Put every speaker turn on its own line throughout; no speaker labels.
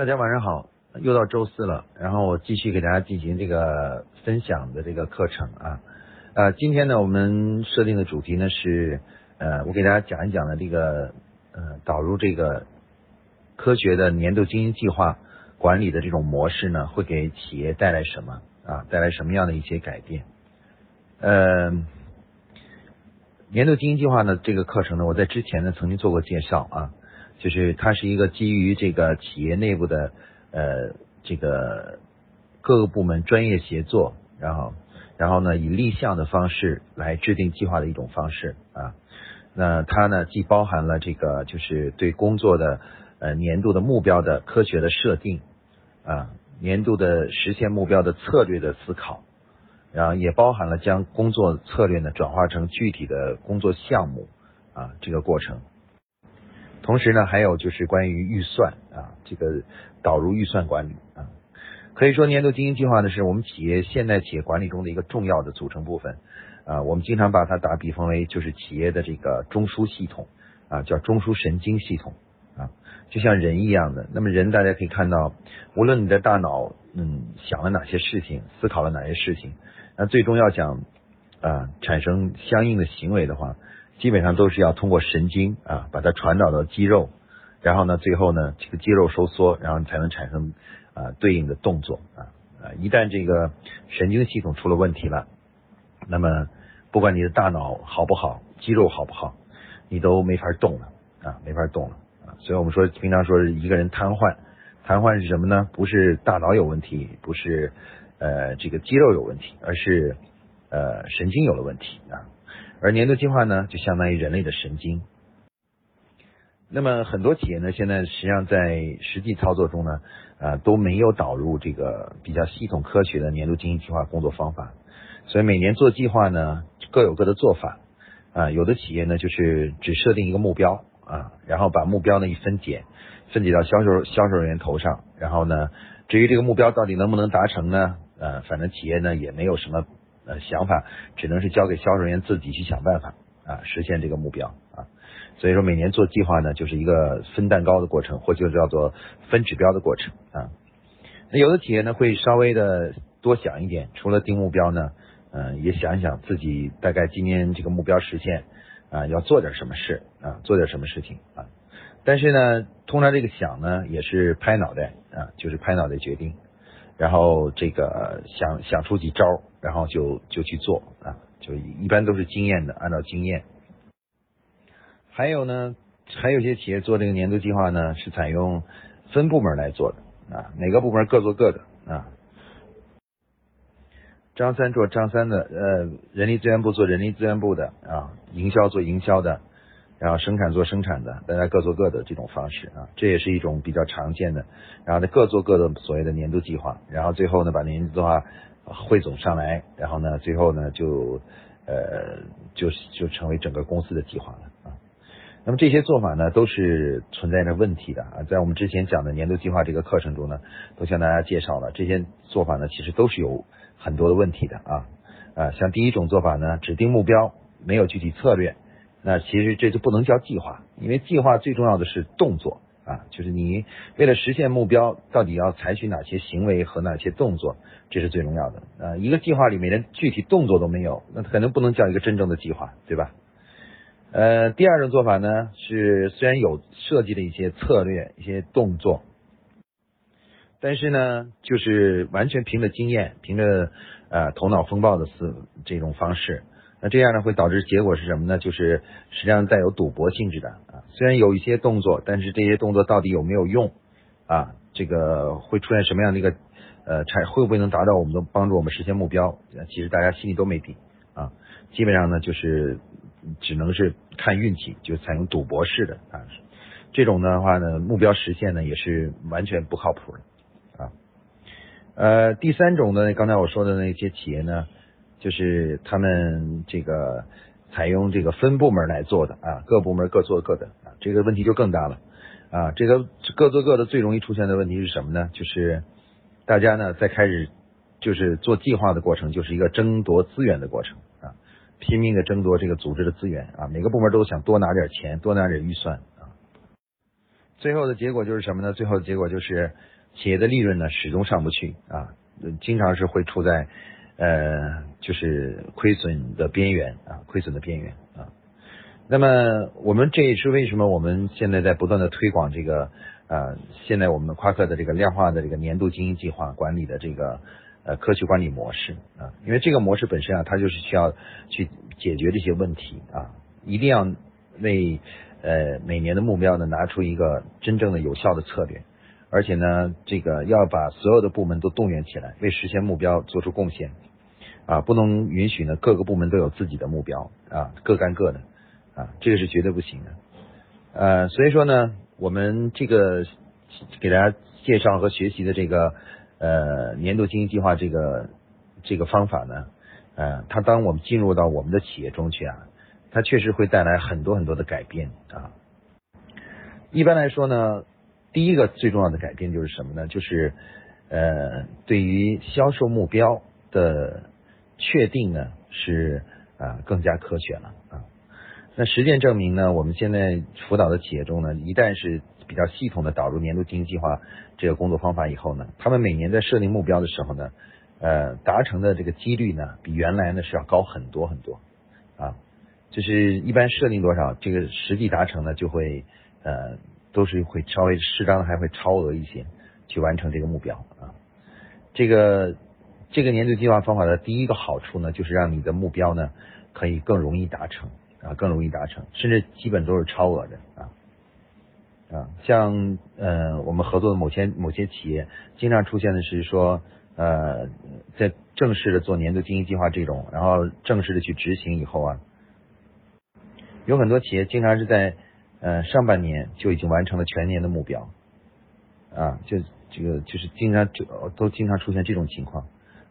大家晚上好，又到周四了，然后我继续给大家进行这个分享的这个课程啊，呃，今天呢我们设定的主题呢是呃，我给大家讲一讲的这个呃导入这个科学的年度经营计划管理的这种模式呢，会给企业带来什么啊？带来什么样的一些改变？呃，年度经营计划呢这个课程呢，我在之前呢曾经做过介绍啊。就是它是一个基于这个企业内部的呃这个各个部门专业协作，然后然后呢以立项的方式来制定计划的一种方式啊。那它呢既包含了这个就是对工作的呃年度的目标的科学的设定啊，年度的实现目标的策略的思考，然后也包含了将工作策略呢转化成具体的工作项目啊这个过程。同时呢，还有就是关于预算啊，这个导入预算管理啊，可以说年度经营计划呢是我们企业现代企业管理中的一个重要的组成部分啊。我们经常把它打比方为就是企业的这个中枢系统啊，叫中枢神经系统啊，就像人一样的。那么人大家可以看到，无论你的大脑嗯想了哪些事情，思考了哪些事情，那最终要想啊产生相应的行为的话。基本上都是要通过神经啊，把它传导到肌肉，然后呢，最后呢，这个肌肉收缩，然后你才能产生啊对应的动作啊啊！一旦这个神经系统出了问题了，那么不管你的大脑好不好，肌肉好不好，你都没法动了啊，没法动了啊！所以我们说，平常说一个人瘫痪，瘫痪是什么呢？不是大脑有问题，不是呃这个肌肉有问题，而是呃神经有了问题啊。而年度计划呢，就相当于人类的神经。那么很多企业呢，现在实际上在实际操作中呢，啊都没有导入这个比较系统科学的年度经营计划工作方法。所以每年做计划呢，各有各的做法。啊，有的企业呢，就是只设定一个目标啊，然后把目标呢一分解，分解到销售销售人员头上，然后呢，至于这个目标到底能不能达成呢，呃，反正企业呢也没有什么。呃，想法只能是交给销售人员自己去想办法啊，实现这个目标啊。所以说每年做计划呢，就是一个分蛋糕的过程，或就叫做分指标的过程啊。那有的企业呢会稍微的多想一点，除了定目标呢，嗯，也想一想自己大概今年这个目标实现啊，要做点什么事啊，做点什么事情啊。但是呢，通常这个想呢，也是拍脑袋啊，就是拍脑袋决定。然后这个想想出几招，然后就就去做啊，就一般都是经验的，按照经验。还有呢，还有些企业做这个年度计划呢，是采用分部门来做的啊，每个部门各做各的啊。张三做张三的，呃，人力资源部做人力资源部的啊，营销做营销的。然后生产做生产的，大家各做各的这种方式啊，这也是一种比较常见的。然后呢，各做各的所谓的年度计划，然后最后呢，把年度计划汇总上来，然后呢，最后呢，就呃，就就成为整个公司的计划了啊。那么这些做法呢，都是存在着问题的啊。在我们之前讲的年度计划这个课程中呢，都向大家介绍了这些做法呢，其实都是有很多的问题的啊啊。像第一种做法呢，指定目标，没有具体策略。那其实这就不能叫计划，因为计划最重要的是动作啊，就是你为了实现目标，到底要采取哪些行为和哪些动作，这是最重要的啊。一个计划里面连具体动作都没有，那可能不能叫一个真正的计划，对吧？呃，第二种做法呢，是虽然有设计的一些策略、一些动作，但是呢，就是完全凭着经验、凭着呃头脑风暴的思这种方式。那这样呢，会导致结果是什么呢？就是实际上带有赌博性质的啊。虽然有一些动作，但是这些动作到底有没有用啊？这个会出现什么样的一个呃产会不会能达到我们的帮助我们实现目标？其实大家心里都没底啊。基本上呢，就是只能是看运气，就采用赌博式的啊。这种的话呢，目标实现呢也是完全不靠谱的啊。呃，第三种呢，刚才我说的那些企业呢。就是他们这个采用这个分部门来做的啊，各部门各做各的啊，这个问题就更大了啊。这个各做各的最容易出现的问题是什么呢？就是大家呢在开始就是做计划的过程，就是一个争夺资源的过程啊，拼命的争夺这个组织的资源啊，每个部门都想多拿点钱，多拿点预算啊。最后的结果就是什么呢？最后的结果就是企业的利润呢始终上不去啊，经常是会处在呃就是亏损的边缘啊，亏损的边缘啊。那么我们这也是为什么我们现在在不断的推广这个呃，现在我们夸克的这个量化的这个年度经营计划管理的这个呃科学管理模式啊，因为这个模式本身啊，它就是需要去解决这些问题啊，一定要为。呃，每年的目标呢，拿出一个真正的有效的策略，而且呢，这个要把所有的部门都动员起来，为实现目标做出贡献啊，不能允许呢各个部门都有自己的目标啊，各干各的啊，这个是绝对不行的。呃，所以说呢，我们这个给大家介绍和学习的这个呃年度经营计划这个这个方法呢，呃，它当我们进入到我们的企业中去啊。它确实会带来很多很多的改变啊。一般来说呢，第一个最重要的改变就是什么呢？就是呃，对于销售目标的确定呢，是啊更加科学了啊。那实践证明呢，我们现在辅导的企业中呢，一旦是比较系统的导入年度经营计划这个工作方法以后呢，他们每年在设定目标的时候呢，呃，达成的这个几率呢，比原来呢是要高很多很多啊。就是一般设定多少，这个实际达成呢，就会呃都是会稍微适当的还会超额一些，去完成这个目标啊。这个这个年度计划方法的第一个好处呢，就是让你的目标呢可以更容易达成啊，更容易达成，甚至基本都是超额的啊啊。像呃我们合作的某些某些企业，经常出现的是说呃在正式的做年度经营计划这种，然后正式的去执行以后啊。有很多企业经常是在呃上半年就已经完成了全年的目标，啊，就这个就是经常就都经常出现这种情况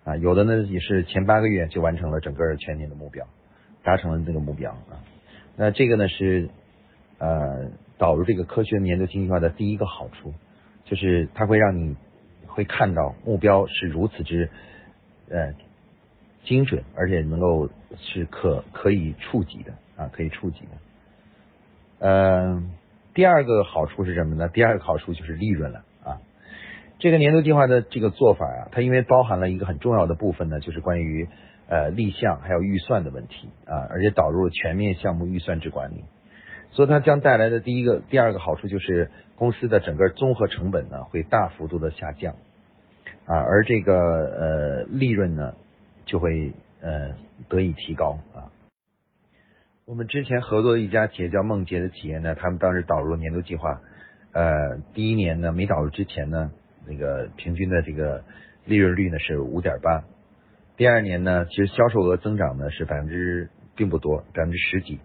啊，有的呢也是前八个月就完成了整个全年的目标，达成了这个目标啊。那这个呢是呃导入这个科学年度经济化的第一个好处，就是它会让你会看到目标是如此之呃精准，而且能够是可可以触及的。啊，可以触及的。嗯，第二个好处是什么呢？第二个好处就是利润了。这个年度计划的这个做法啊，它因为包含了一个很重要的部分呢，就是关于呃立项还有预算的问题啊，而且导入了全面项目预算制管理，所以它将带来的第一个、第二个好处就是公司的整个综合成本呢会大幅度的下降啊，而这个呃利润呢就会呃得以提高啊。我们之前合作的一家企业叫梦洁的企业呢，他们当时导入年度计划，呃，第一年呢没导入之前呢，那个平均的这个利润率呢是五点八，第二年呢，其实销售额增长呢是百分之并不多，百分之十几，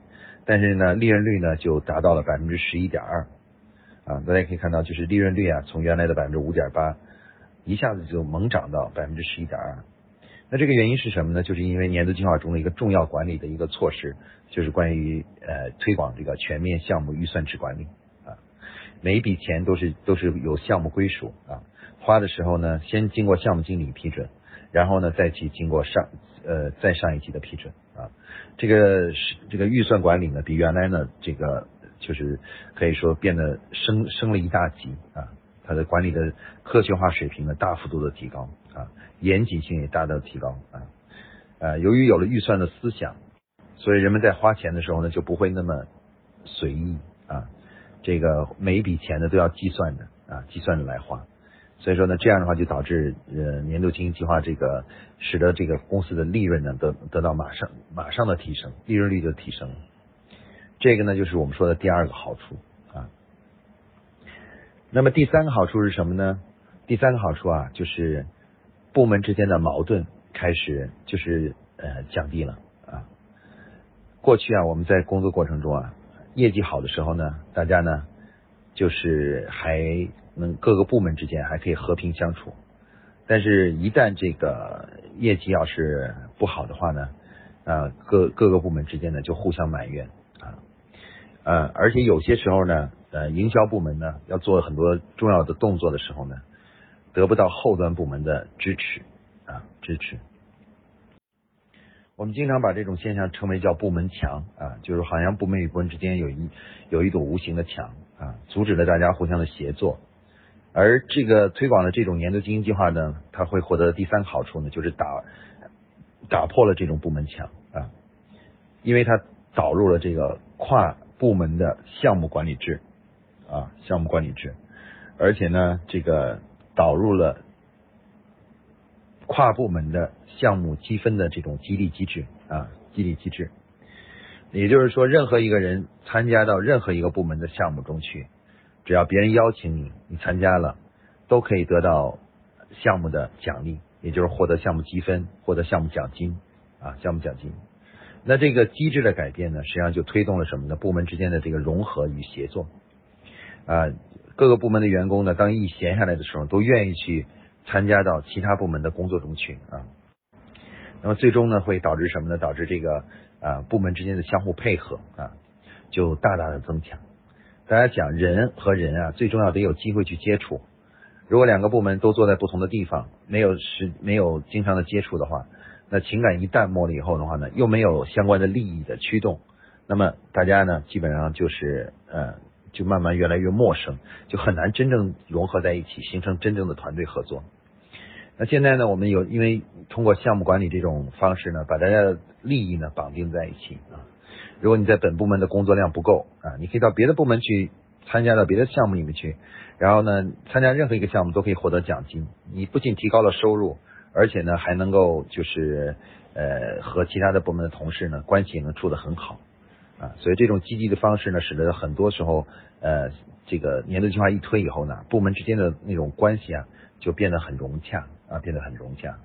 但是呢，利润率呢就达到了百分之十一点二，啊，大家可以看到，就是利润率啊，从原来的百分之五点八，一下子就猛涨到百分之十一点二。那这个原因是什么呢？就是因为年度计划中的一个重要管理的一个措施，就是关于呃推广这个全面项目预算制管理。啊，每一笔钱都是都是有项目归属。啊，花的时候呢，先经过项目经理批准，然后呢再去经过上呃再上一级的批准啊，这个是这个预算管理呢，比原来呢这个就是可以说变得升升了一大级啊，它的管理的科学化水平呢大幅度的提高啊。严谨性也大大提高啊，呃，由于有了预算的思想，所以人们在花钱的时候呢，就不会那么随意啊，这个每一笔钱呢都要计算的啊，计算着来花，所以说呢，这样的话就导致呃年度经营计划这个使得这个公司的利润呢得得到马上马上的提升，利润率的提升，这个呢就是我们说的第二个好处啊。那么第三个好处是什么呢？第三个好处啊就是。部门之间的矛盾开始就是呃降低了啊。过去啊，我们在工作过程中啊，业绩好的时候呢，大家呢就是还能各个部门之间还可以和平相处。但是，一旦这个业绩要是不好的话呢，啊各各个部门之间呢就互相埋怨啊呃，而且有些时候呢，呃，营销部门呢要做很多重要的动作的时候呢。得不到后端部门的支持啊支持，我们经常把这种现象称为叫部门墙啊，就是好像部门与部门之间有一有一堵无形的墙啊，阻止了大家互相的协作。而这个推广的这种年度经营计划呢，它会获得第三个好处呢，就是打打破了这种部门墙啊，因为它导入了这个跨部门的项目管理制啊，项目管理制，而且呢，这个导入了跨部门的项目积分的这种激励机制啊，激励机制。也就是说，任何一个人参加到任何一个部门的项目中去，只要别人邀请你，你参加了，都可以得到项目的奖励，也就是获得项目积分，获得项目奖金啊，项目奖金。那这个机制的改变呢，实际上就推动了什么呢？部门之间的这个融合与协作啊，各个部门的员工呢，当一闲下来的时候，都愿意去参加到其他部门的工作中去啊。那么最终呢，会导致什么呢？导致这个。啊，部门之间的相互配合啊，就大大的增强。大家讲人和人啊，最重要得有机会去接触。如果两个部门都坐在不同的地方，没有时没有经常的接触的话，那情感一淡漠了以后的话呢，又没有相关的利益的驱动，那么大家呢，基本上就是呃，就慢慢越来越陌生，就很难真正融合在一起，形成真正的团队合作。那现在呢，我们有因为通过项目管理这种方式呢，把大家的利益呢绑定在一起啊。如果你在本部门的工作量不够啊，你可以到别的部门去参加到别的项目里面去，然后呢，参加任何一个项目都可以获得奖金。你不仅提高了收入，而且呢，还能够就是呃和其他的部门的同事呢关系也能处得很好啊。所以这种积极的方式呢，使得很多时候呃这个年度计划一推以后呢，部门之间的那种关系啊就变得很融洽。啊，变得很融洽。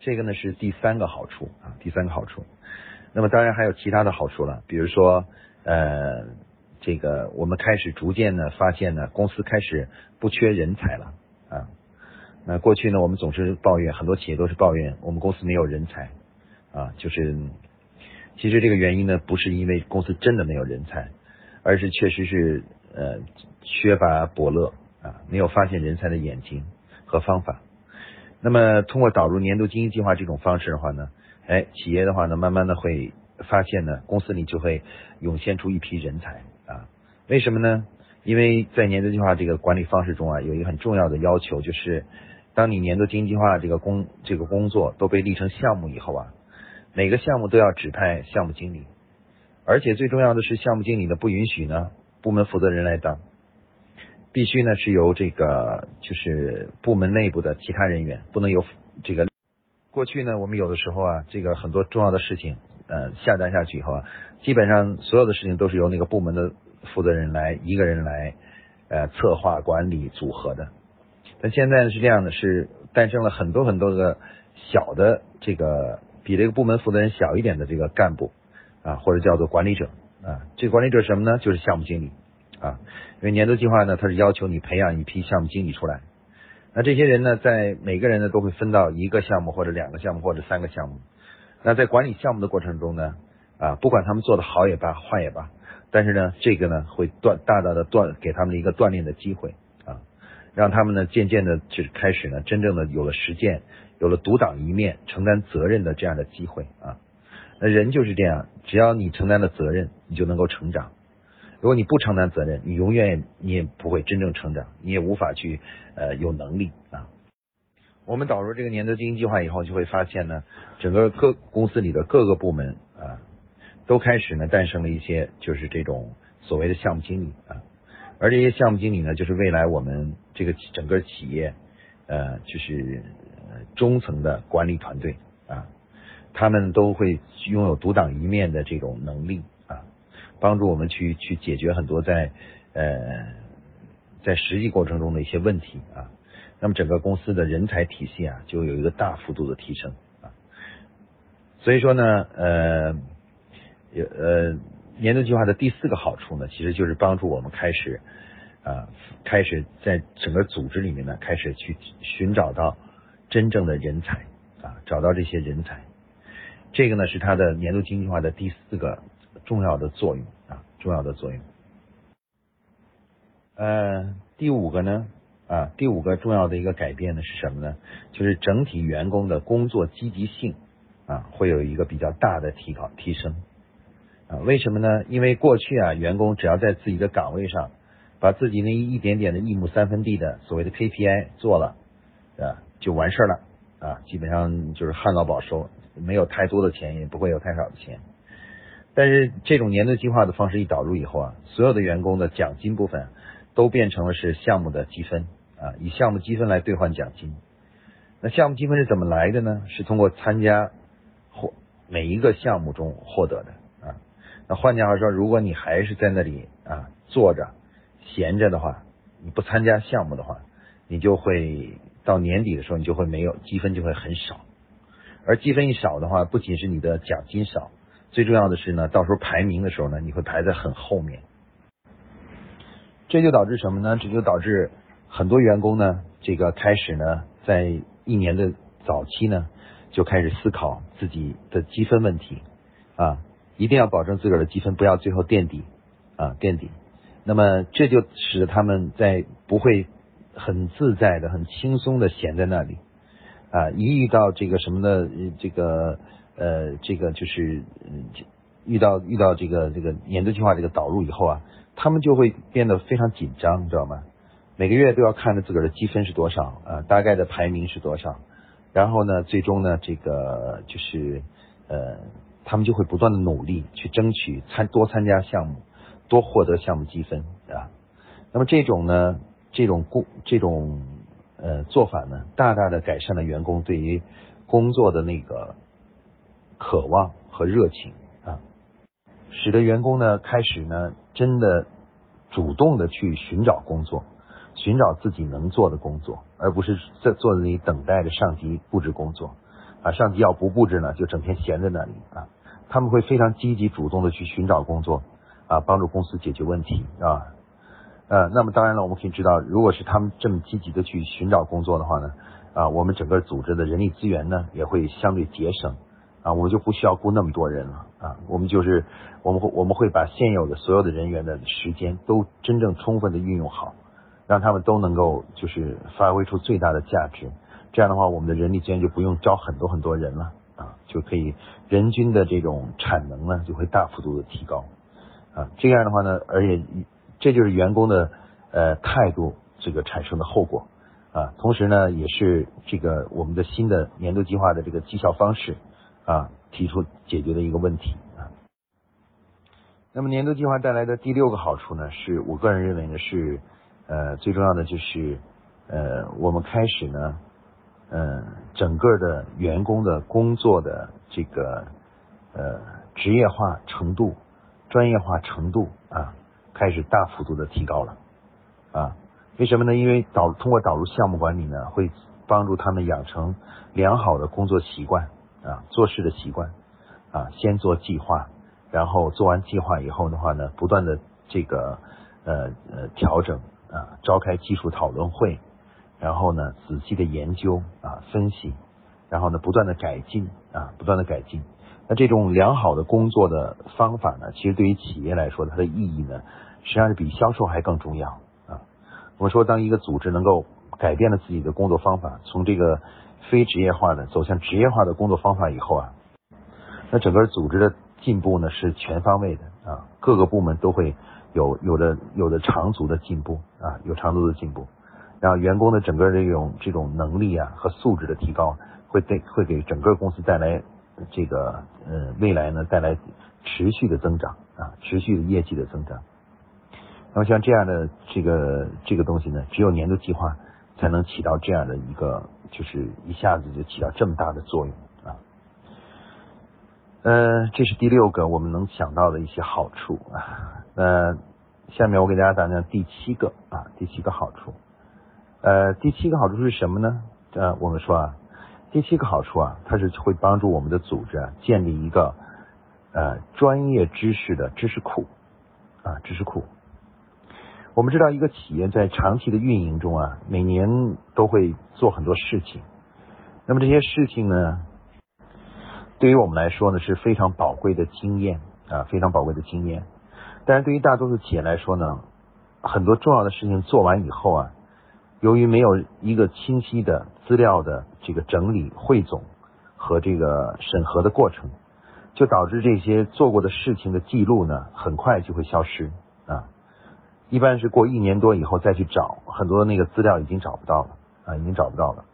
这个呢是第三个好处啊，第三个好处。那么当然还有其他的好处了，比如说呃，这个我们开始逐渐的发现呢，公司开始不缺人才了啊。那过去呢，我们总是抱怨，很多企业都是抱怨我们公司没有人才啊，就是其实这个原因呢，不是因为公司真的没有人才，而是确实是呃缺乏伯乐啊，没有发现人才的眼睛和方法。那么，通过导入年度经营计划这种方式的话呢，哎，企业的话呢，慢慢的会发现呢，公司里就会涌现出一批人才啊。为什么呢？因为在年度计划这个管理方式中啊，有一个很重要的要求，就是当你年度经营计划这个工这个工作都被立成项目以后啊，每个项目都要指派项目经理，而且最重要的是，项目经理呢不允许呢部门负责人来当。必须呢是由这个就是部门内部的其他人员，不能由这个。过去呢，我们有的时候啊，这个很多重要的事情，呃，下单下去以后啊，基本上所有的事情都是由那个部门的负责人来一个人来呃策划管理组合的。但现在呢是这样的，是诞生了很多很多个小的这个比这个部门负责人小一点的这个干部啊，或者叫做管理者啊。这个管理者什么呢？就是项目经理。啊，因为年度计划呢，它是要求你培养一批项目经理出来。那这些人呢，在每个人呢都会分到一个项目或者两个项目或者三个项目。那在管理项目的过程中呢，啊，不管他们做的好也罢，坏也罢，但是呢，这个呢会锻大大的锻给他们一个锻炼的机会啊，让他们呢渐渐的就开始呢真正的有了实践，有了独当一面、承担责任的这样的机会啊。那人就是这样，只要你承担了责任，你就能够成长。如果你不承担责任，你永远你也不会真正成长，你也无法去呃有能力啊。我们导入这个年度经营计划以后，就会发现呢，整个各公司里的各个部门啊，都开始呢诞生了一些就是这种所谓的项目经理啊，而这些项目经理呢，就是未来我们这个整个企业呃就是中层的管理团队啊，他们都会拥有独当一面的这种能力。帮助我们去去解决很多在呃在实际过程中的一些问题啊，那么整个公司的人才体系啊就有一个大幅度的提升啊，所以说呢呃有呃年度计划的第四个好处呢，其实就是帮助我们开始啊开始在整个组织里面呢开始去寻找到真正的人才啊，找到这些人才，这个呢是它的年度经济化的第四个。重要的作用啊，重要的作用。呃，第五个呢啊，第五个重要的一个改变呢是什么呢？就是整体员工的工作积极性啊，会有一个比较大的提高提升啊，为什么呢？因为过去啊，员工只要在自己的岗位上，把自己那一点点的一亩三分地的所谓的 KPI 做了，啊，就完事儿了啊，基本上就是旱涝保收，没有太多的钱，也不会有太少的钱。但是这种年度计划的方式一导入以后啊，所有的员工的奖金部分都变成了是项目的积分啊，以项目积分来兑换奖金。那项目积分是怎么来的呢？是通过参加或每一个项目中获得的啊。那换句话说，如果你还是在那里啊坐着闲着的话，你不参加项目的话，你就会到年底的时候，你就会没有积分，就会很少。而积分一少的话，不仅是你的奖金少，最重要的是呢，到时候排名的时候呢，你会排在很后面。这就导致什么呢？这就导致很多员工呢，这个开始呢，在一年的早期呢，就开始思考自己的积分问题啊。一定要保证自个儿的积分不要最后垫底啊垫底，那么这就使得他们在不会很自在的、很轻松的闲在那里啊，一遇到这个什么的这个呃这个就是遇到遇到这个这个年度计划这个导入以后啊，他们就会变得非常紧张，你知道吗？每个月都要看着自个儿的积分是多少啊，大概的排名是多少，然后呢，最终呢，这个就是呃。他们就会不断的努力去争取参多参加项目，多获得项目积分啊。那么这种呢，这种工这种呃做法呢，大大的改善了员工对于工作的那个渴望和热情啊，使得员工呢开始呢真的主动的去寻找工作，寻找自己能做的工作，而不是在坐在那里等待着上级布置工作。啊，上级要不布置呢，就整天闲在那里啊。他们会非常积极主动的去寻找工作啊，帮助公司解决问题啊。呃，那么当然了，我们可以知道，如果是他们这么积极的去寻找工作的话呢，啊，我们整个组织的人力资源呢也会相对节省啊，我们就不需要雇那么多人了啊。我们就是我们会我们会把现有的所有的人员的时间都真正充分的运用好，让他们都能够就是发挥出最大的价值。这样的话，我们的人力资源就不用招很多很多人了啊，就可以人均的这种产能呢就会大幅度的提高啊。这样的话呢，而且这就是员工的呃态度这个产生的后果啊。同时呢，也是这个我们的新的年度计划的这个绩效方式啊提出解决的一个问题啊。那么年度计划带来的第六个好处呢，是我个人认为呢是呃最重要的就是呃我们开始呢。嗯，整个的员工的工作的这个呃职业化程度、专业化程度啊，开始大幅度的提高了啊。为什么呢？因为导通过导入项目管理呢，会帮助他们养成良好的工作习惯啊，做事的习惯啊。先做计划，然后做完计划以后的话呢，不断的这个呃呃调整啊，召开技术讨论会。然后呢，仔细的研究啊，分析，然后呢，不断的改进啊，不断的改进。那这种良好的工作的方法呢，其实对于企业来说，它的意义呢，实际上是比销售还更重要啊。我们说，当一个组织能够改变了自己的工作方法，从这个非职业化的走向职业化的工作方法以后啊，那整个组织的进步呢，是全方位的啊，各个部门都会有有的有的长足的进步啊，有长足的进步。然后员工的整个这种这种能力啊和素质的提高，会对会给整个公司带来这个呃未来呢带来持续的增长啊持续的业绩的增长。那么像这样的这个这个东西呢，只有年度计划才能起到这样的一个就是一下子就起到这么大的作用啊。呃，这是第六个我们能想到的一些好处啊。那下面我给大家讲讲第七个啊第七个好处。呃，第七个好处是什么呢？呃，我们说啊，第七个好处啊，它是会帮助我们的组织啊建立一个呃专业知识的知识库啊知识库。我们知道一个企业在长期的运营中啊，每年都会做很多事情，那么这些事情呢，对于我们来说呢是非常宝贵的经验啊，非常宝贵的经验。但是对于大多数企业来说呢，很多重要的事情做完以后啊。由于没有一个清晰的资料的这个整理汇总和这个审核的过程，就导致这些做过的事情的记录呢，很快就会消失。一般是过一年多以后再去找，很多那个资料已经找不到了啊，已经找不到了。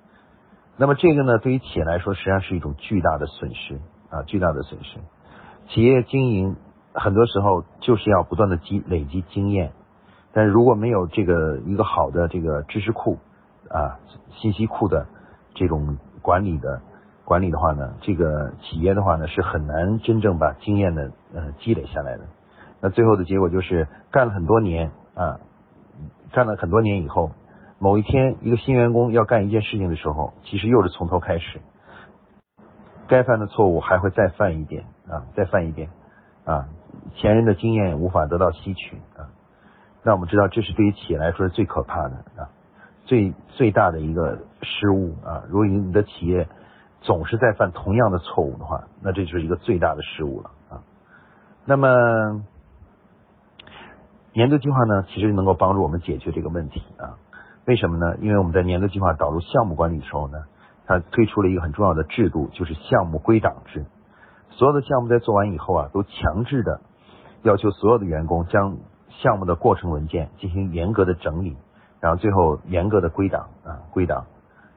那么这个呢，对于企业来说，实际上是一种巨大的损失啊，巨大的损失。企业经营很多时候就是要不断的积累积经验，但是如果没有这个一个好的这个知识库啊、信息库的这种管理的管理的话呢，这个企业的话呢是很难真正把经验的呃积累下来的。那最后的结果就是干了很多年啊，干了很多年以后。某一天，一个新员工要干一件事情的时候，其实又是从头开始，该犯的错误还会再犯一遍啊，再犯一遍啊，前人的经验无法得到吸取啊。那我们知道，这是对于企业来说是最可怕的啊，最最大的一个失误啊。如果你的企业总是在犯同样的错误的话，那这就是一个最大的失误了啊。那么年度计划呢，其实能够帮助我们解决这个问题啊。为什么呢？因为我们在年度计划导入项目管理的时候呢，它推出了一个很重要的制度，就是项目归档制。所有的项目在做完以后啊，都强制的要求所有的员工将项目的过程文件进行严格的整理，然后最后严格的归档啊，归档。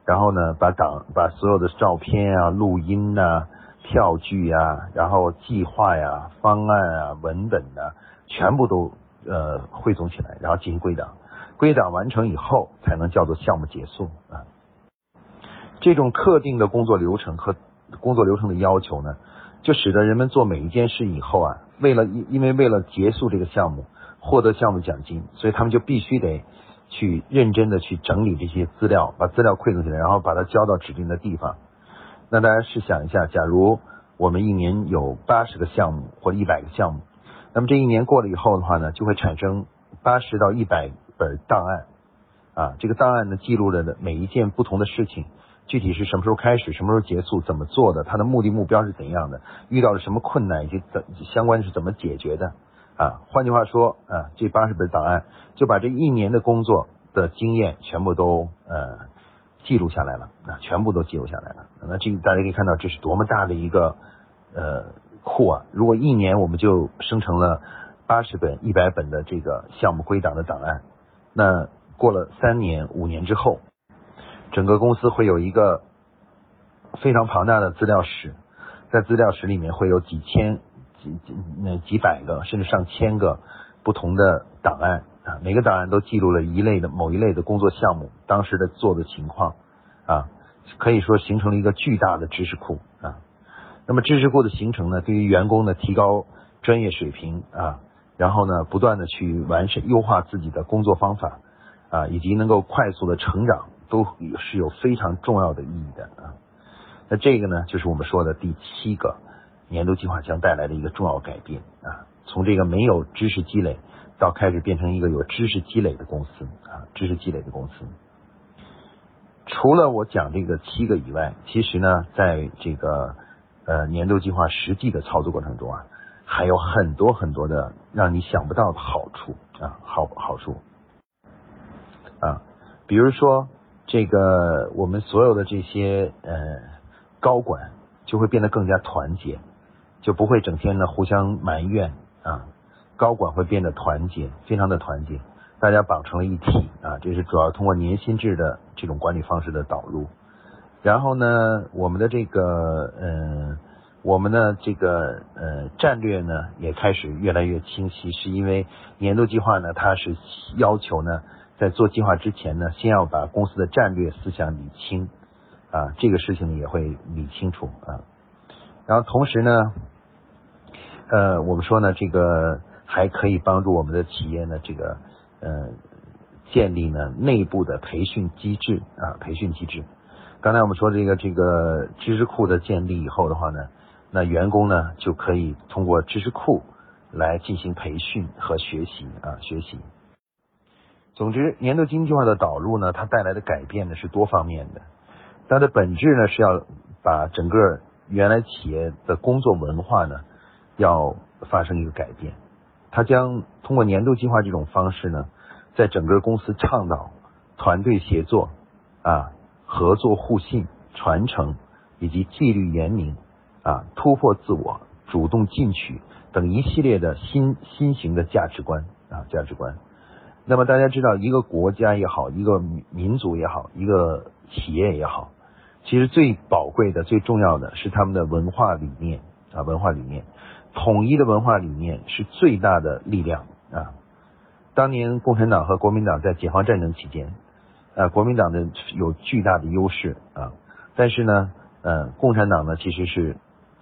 然后呢，把档把所有的照片啊、录音呐、票据呀、然后计划呀、方案啊、文本啊，全部都呃汇总起来，然后进行归档。归档完成以后，才能叫做项目结束啊。这种特定的工作流程和工作流程的要求呢，就使得人们做每一件事以后啊，为了因为为了结束这个项目，获得项目奖金，所以他们就必须得去认真的去整理这些资料，把资料汇总起来，然后把它交到指定的地方。那大家试想一下，假如我们一年有八十个项目或者一百个项目，那么这一年过了以后的话呢，就会产生八十到一百。本档案啊，这个档案呢记录了的每一件不同的事情，具体是什么时候开始，什么时候结束，怎么做的，它的目的目标是怎样的，遇到了什么困难以及怎相关是怎么解决的啊？换句话说啊，这八十本档案就把这一年的工作的经验全部都呃记录下来了啊，全部都记录下来了。那这大家可以看到这是多么大的一个呃库啊！如果一年我们就生成了八十本、一百本的这个项目归档的档案。那过了三年、五年之后，整个公司会有一个非常庞大的资料室，在资料室里面会有几千、几几那几百个，甚至上千个不同的档案啊，每个档案都记录了一类的某一类的工作项目当时的做的情况啊，可以说形成了一个巨大的知识库。那么知识库的形成呢，对于员工的提高专业水平啊。然后呢，不断的去完善、优化自己的工作方法啊，以及能够快速的成长，都是有非常重要的意义的啊。那这个呢，就是我们说的第七个年度计划将带来的一个重要改变啊，从这个没有知识积累，到开始变成一个有知识积累的公司啊，知识积累的公司。除了我讲这个七个以外，其实呢，在这个呃年度计划实际的操作过程中啊。还有很多很多的让你想不到的好处啊，好好处啊，比如说这个我们所有的这些呃高管就会变得更加团结，就不会整天呢互相埋怨啊，高管会变得团结，非常的团结，大家绑成了一体啊，这是主要通过年薪制的这种管理方式的导入，然后呢，我们的这个嗯。我们呢，这个呃战略呢也开始越来越清晰，是因为年度计划呢，它是要求呢，在做计划之前呢，先要把公司的战略思想理清啊，这个事情也会理清楚啊。然后同时呢，呃，我们说呢，这个还可以帮助我们的企业呢，这个呃建立呢内部的培训机制啊，培训机制。刚才我们说这个这个知识库的建立以后的话呢。那员工呢就可以通过知识库来进行培训和学习啊学习。总之，年度经济计划的导入呢，它带来的改变呢是多方面的。它的本质呢是要把整个原来企业的工作文化呢要发生一个改变。它将通过年度计划这种方式呢，在整个公司倡导团队协作啊、合作互信、传承以及纪律严明。啊，突破自我，主动进取等一系列的新新型的价值观啊价值观。那么大家知道，一个国家也好，一个民族也好，一个企业也好，其实最宝贵的、最重要的是他们的文化理念啊文化理念，统一的文化理念是最大的力量啊。当年共产党和国民党在解放战争期间，呃，国民党的有巨大的优势啊，但是呢，呃，共产党呢其实是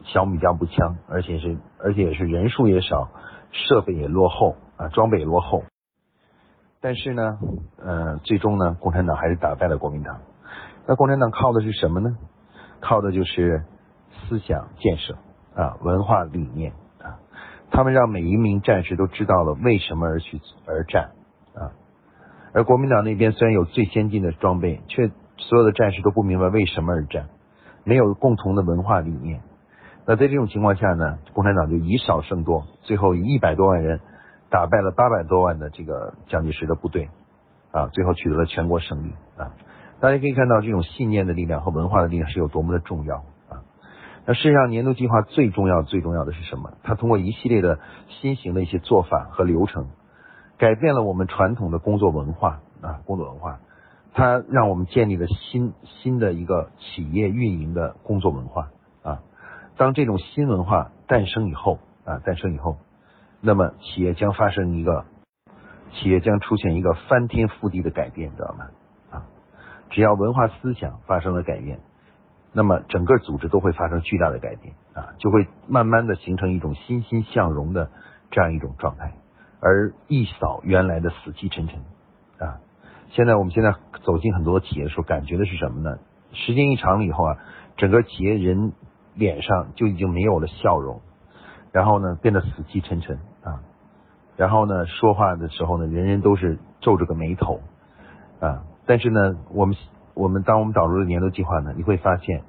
小米加步枪，而且是而且是人数也少，设备也落后啊，装备也落后。但是呢，呃，最终呢，共产党还是打败了国民党。那共产党靠的是什么呢？靠的就是思想建设啊，文化理念啊。他们让每一名战士都知道了为什么而去而战，而国民党那边虽然有最先进的装备，却所有的战士都不明白为什么而战，没有共同的文化理念。那在这种情况下呢，共产党就以少胜多，最后以一百多万人打败了八百多万的这个蒋介石的部队啊，最后取得了全国胜利啊。大家可以看到这种信念的力量和文化的力量是有多么的重要啊。那事实上，年度计划最重要、最重要的是什么？它通过一系列的新型的一些做法和流程，改变了我们传统的工作文化啊，工作文化。它让我们建立了新新的一个企业运营的工作文化啊。当这种新文化诞生以后啊，诞生以后，那么企业将发生一个，企业将出现一个翻天覆地的改变，知道吗？啊，只要文化思想发生了改变。那么整个组织都会发生巨大的改变啊，就会慢慢的形成一种欣欣向荣的这样一种状态，而一扫原来的死气沉沉啊。现在我们现在走进很多企业的时候，感觉的是什么呢？时间一长了以后啊，整个企业人脸上就已经没有了笑容，然后呢变得死气沉沉啊，然后呢说话的时候呢，人人都是皱着个眉头啊。但是呢，我们。我们当我们导入了年度计划呢，你会发现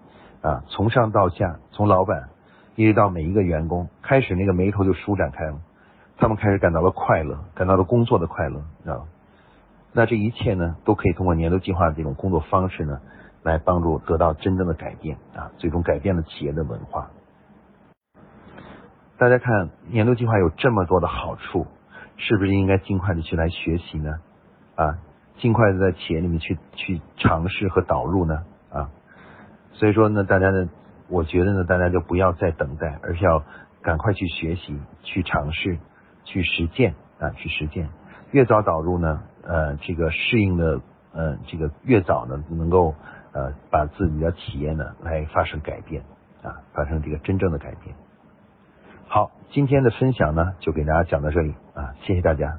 啊，从上到下，从老板一直到每一个员工，开始那个眉头就舒展开了，他们开始感到了快乐，感到了工作的快乐，啊？那这一切呢，都可以通过年度计划的这种工作方式呢，来帮助得到真正的改变啊，最终改变了企业的文化。大家看年度计划有这么多的好处，是不是应该尽快的去来学习呢？啊？尽快的在企业里面去去尝试和导入呢啊，所以说呢，大家呢，我觉得呢，大家就不要再等待，而是要赶快去学习、去尝试、去实践啊，去实践。越早导入呢，呃，这个适应的呃，这个越早呢，能够呃，把自己的体验呢来发生改变啊，发生这个真正的改变。好，今天的分享呢，就给大家讲到这里啊，谢谢大家。